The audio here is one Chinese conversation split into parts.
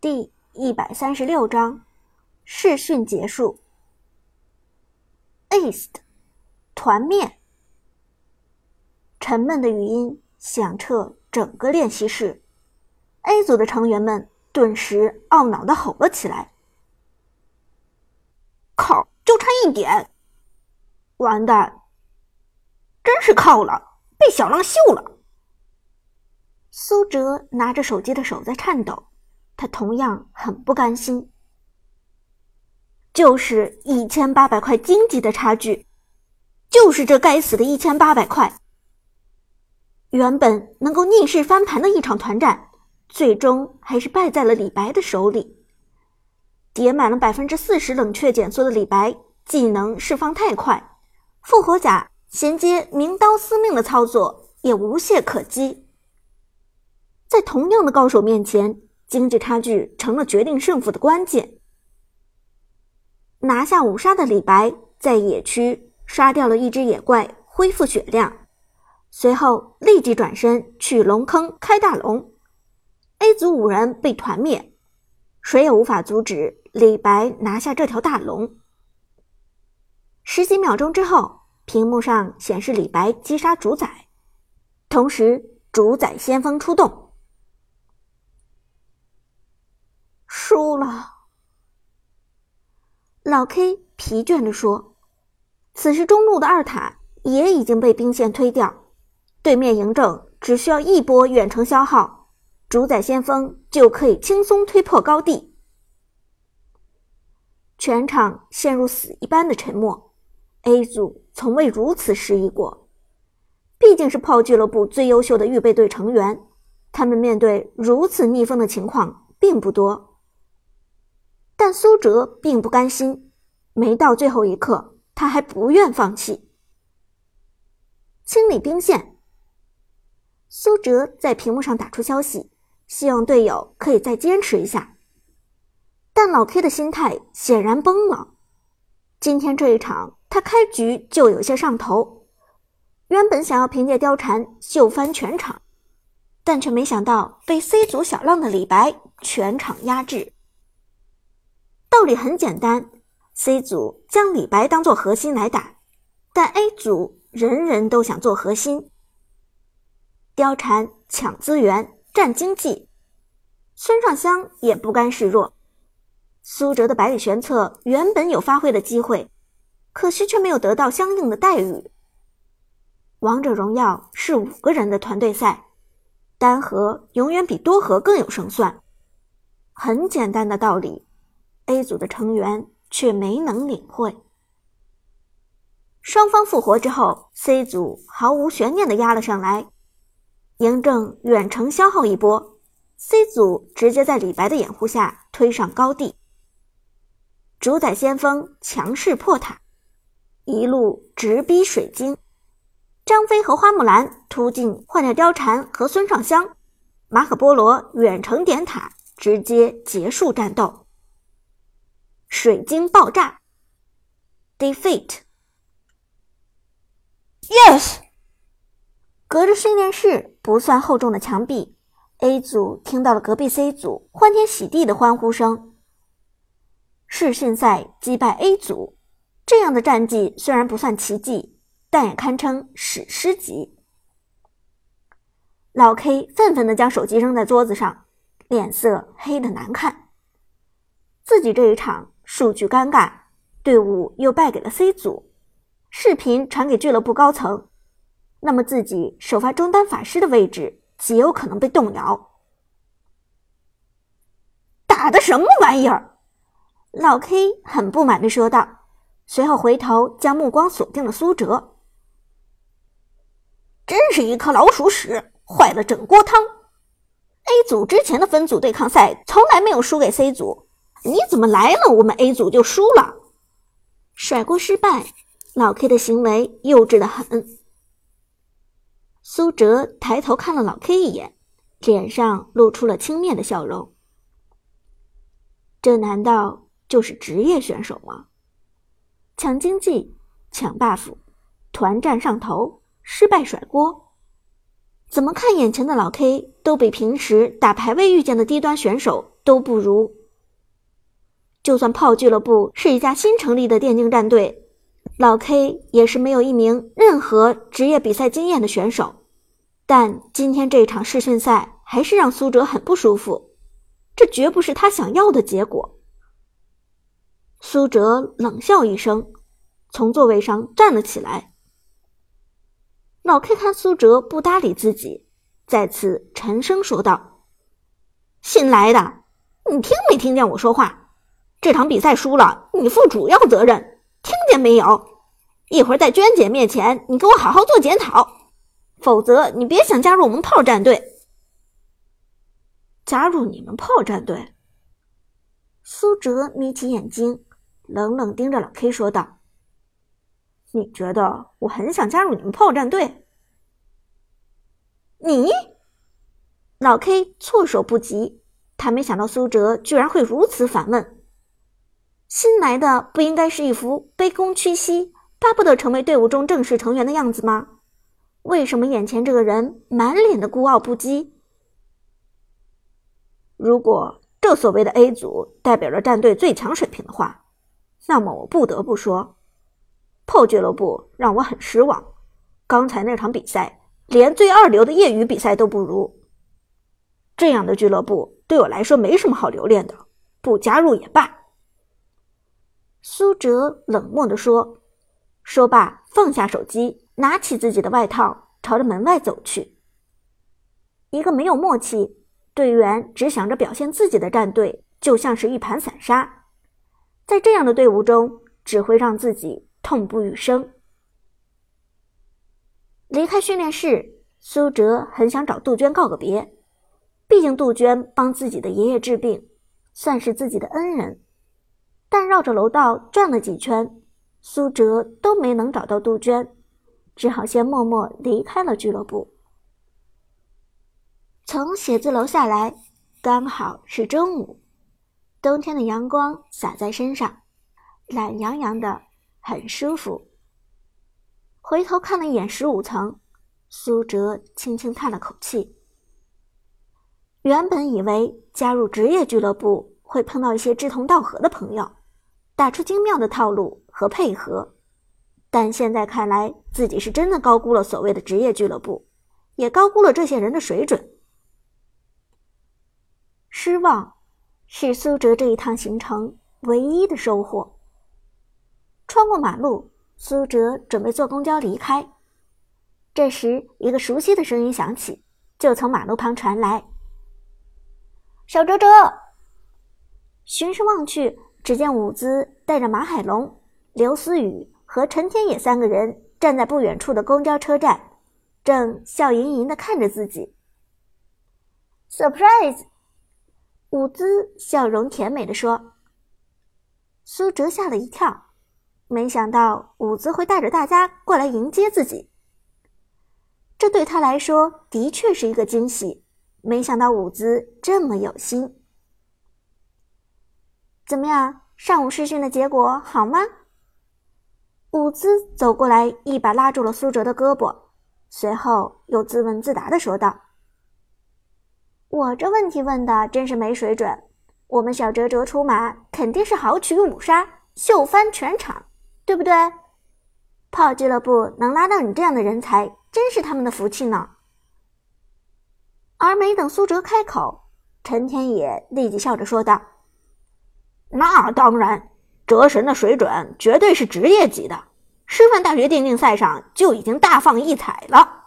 第一百三十六章试训结束。East 团灭，沉闷的语音响彻整个练习室。A 组的成员们顿时懊恼的吼了起来：“靠，就差一点！完蛋，真是靠了，被小浪秀了！”苏哲拿着手机的手在颤抖。他同样很不甘心，就是一千八百块经济的差距，就是这该死的一千八百块。原本能够逆势翻盘的一场团战，最终还是败在了李白的手里。叠满了百分之四十冷却减速的李白，技能释放太快，复活甲衔接名刀司命的操作也无懈可击。在同样的高手面前。经济差距成了决定胜负的关键。拿下五杀的李白在野区杀掉了一只野怪，恢复血量，随后立即转身去龙坑开大龙。A 组五人被团灭，谁也无法阻止李白拿下这条大龙。十几秒钟之后，屏幕上显示李白击杀主宰，同时主宰先锋出动。输了，老 K 疲倦地说：“此时中路的二塔也已经被兵线推掉，对面嬴政只需要一波远程消耗，主宰先锋就可以轻松推破高地。”全场陷入死一般的沉默。A 组从未如此失意过，毕竟是炮俱乐部最优秀的预备队成员，他们面对如此逆风的情况并不多。但苏哲并不甘心，没到最后一刻，他还不愿放弃。清理兵线，苏哲在屏幕上打出消息，希望队友可以再坚持一下。但老 K 的心态显然崩了。今天这一场，他开局就有些上头，原本想要凭借貂蝉秀翻全场，但却没想到被 C 组小浪的李白全场压制。道理很简单，C 组将李白当做核心来打，但 A 组人人都想做核心。貂蝉抢资源、占经济，孙尚香也不甘示弱。苏哲的百里玄策原本有发挥的机会，可惜却没有得到相应的待遇。王者荣耀是五个人的团队赛，单核永远比多核更有胜算。很简单的道理。A 组的成员却没能领会。双方复活之后，C 组毫无悬念的压了上来。嬴政远程消耗一波，C 组直接在李白的掩护下推上高地。主宰先锋强势破塔，一路直逼水晶。张飞和花木兰突进换掉貂蝉和孙尚香，马可波罗远程点塔，直接结束战斗。水晶爆炸，defeat，yes。隔着训练室不算厚重的墙壁，A 组听到了隔壁 C 组欢天喜地的欢呼声。试训赛击败 A 组，这样的战绩虽然不算奇迹，但也堪称史诗级。老 K 愤愤地将手机扔在桌子上，脸色黑的难看。自己这一场。数据尴尬，队伍又败给了 C 组，视频传给俱乐部高层，那么自己首发中单法师的位置极有可能被动摇。打的什么玩意儿？老 K 很不满地说道，随后回头将目光锁定了苏哲。真是一颗老鼠屎，坏了整锅汤。A 组之前的分组对抗赛从来没有输给 C 组。你怎么来了？我们 A 组就输了，甩锅失败。老 K 的行为幼稚的很。苏哲抬头看了老 K 一眼，脸上露出了轻蔑的笑容。这难道就是职业选手吗？抢经济、抢 buff、团战上头，失败甩锅。怎么看眼前的老 K 都比平时打排位遇见的低端选手。都不如。就算炮俱乐部是一家新成立的电竞战队，老 K 也是没有一名任何职业比赛经验的选手。但今天这场试训赛还是让苏哲很不舒服，这绝不是他想要的结果。苏哲冷笑一声，从座位上站了起来。老 K 看苏哲不搭理自己，再次沉声说道：“新来的，你听没听见我说话？”这场比赛输了，你负主要责任，听见没有？一会儿在娟姐面前，你给我好好做检讨，否则你别想加入我们炮战队。加入你们炮战队？苏哲眯起眼睛，冷冷盯着老 K 说道：“你觉得我很想加入你们炮战队？”你？老 K 措手不及，他没想到苏哲居然会如此反问。新来的不应该是一副卑躬屈膝、巴不得成为队伍中正式成员的样子吗？为什么眼前这个人满脸的孤傲不羁？如果这所谓的 A 组代表着战队最强水平的话，那么我不得不说，破俱乐部让我很失望。刚才那场比赛连最二流的业余比赛都不如，这样的俱乐部对我来说没什么好留恋的，不加入也罢。苏哲冷漠地说，说罢放下手机，拿起自己的外套，朝着门外走去。一个没有默契、队员只想着表现自己的战队，就像是一盘散沙，在这样的队伍中，只会让自己痛不欲生。离开训练室，苏哲很想找杜鹃告个别，毕竟杜鹃帮自己的爷爷治病，算是自己的恩人。但绕着楼道转了几圈，苏哲都没能找到杜鹃，只好先默默离开了俱乐部。从写字楼下来，刚好是中午，冬天的阳光洒在身上，懒洋洋的，很舒服。回头看了一眼十五层，苏哲轻轻叹了口气。原本以为加入职业俱乐部会碰到一些志同道合的朋友。打出精妙的套路和配合，但现在看来，自己是真的高估了所谓的职业俱乐部，也高估了这些人的水准。失望是苏哲这一趟行程唯一的收获。穿过马路，苏哲准备坐公交离开。这时，一个熟悉的声音响起，就从马路旁传来：“小哲哲。”循声望去。只见伍兹带着马海龙、刘思雨和陈天野三个人站在不远处的公交车站，正笑盈盈地看着自己。Surprise！伍兹笑容甜美地说。苏哲吓了一跳，没想到伍兹会带着大家过来迎接自己。这对他来说的确是一个惊喜。没想到伍兹这么有心。怎么样？上午试训的结果好吗？伍兹走过来，一把拉住了苏哲的胳膊，随后又自问自答的说道：“我这问题问的真是没水准。我们小哲哲出马，肯定是豪取五杀，秀翻全场，对不对？炮俱乐部能拉到你这样的人才，真是他们的福气呢。”而没等苏哲开口，陈天野立即笑着说道。那当然，哲神的水准绝对是职业级的，师范大学电竞赛上就已经大放异彩了。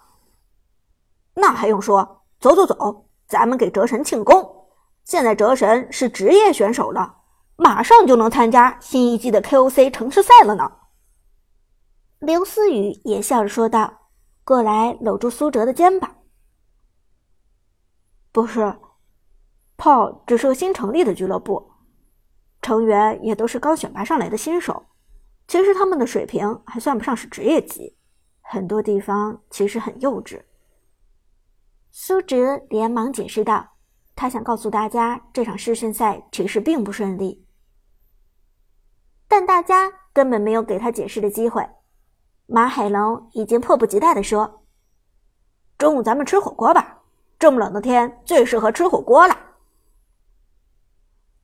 那还用说？走走走，咱们给哲神庆功！现在哲神是职业选手了，马上就能参加新一季的 KOC 城市赛了呢。刘思雨也笑着说道，过来搂住苏哲的肩膀。不是，炮只是个新成立的俱乐部。成员也都是刚选拔上来的新手，其实他们的水平还算不上是职业级，很多地方其实很幼稚。苏哲连忙解释道：“他想告诉大家，这场试训赛其实并不顺利。”但大家根本没有给他解释的机会。马海龙已经迫不及待地说：“中午咱们吃火锅吧，这么冷的天最适合吃火锅了。”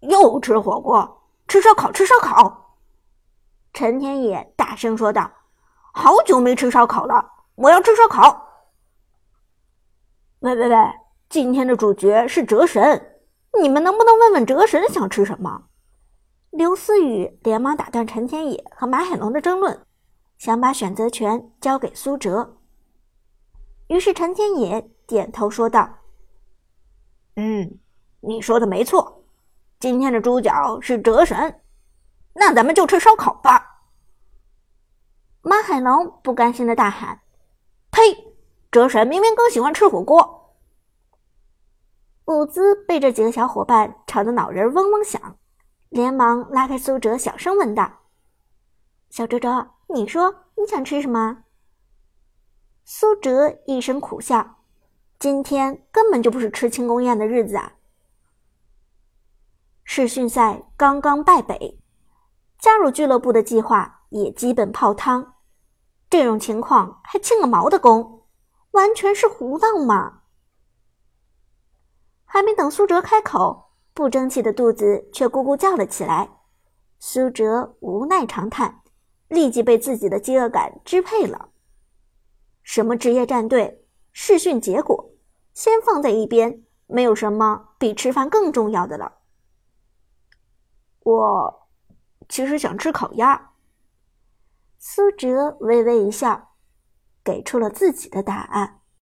又吃火锅，吃烧烤，吃烧烤！陈天野大声说道：“好久没吃烧烤了，我要吃烧烤！”喂喂喂，今天的主角是哲神，你们能不能问问哲神想吃什么？刘思雨连忙打断陈天野和马海龙的争论，想把选择权交给苏哲。于是陈天野点头说道：“嗯，你说的没错。”今天的主角是哲神，那咱们就吃烧烤吧。马海龙不甘心的大喊：“呸！哲神明明更喜欢吃火锅。”伍兹被这几个小伙伴吵得脑仁嗡嗡响，连忙拉开苏哲，小声问道：“小哲哲，你说你想吃什么？”苏哲一声苦笑：“今天根本就不是吃庆功宴的日子啊！”世训赛刚刚败北，加入俱乐部的计划也基本泡汤。这种情况还庆个毛的功，完全是胡闹嘛！还没等苏哲开口，不争气的肚子却咕咕叫了起来。苏哲无奈长叹，立即被自己的饥饿感支配了。什么职业战队、试训结果，先放在一边，没有什么比吃饭更重要的了。我其实想吃烤鸭。苏哲微微一笑，给出了自己的答案。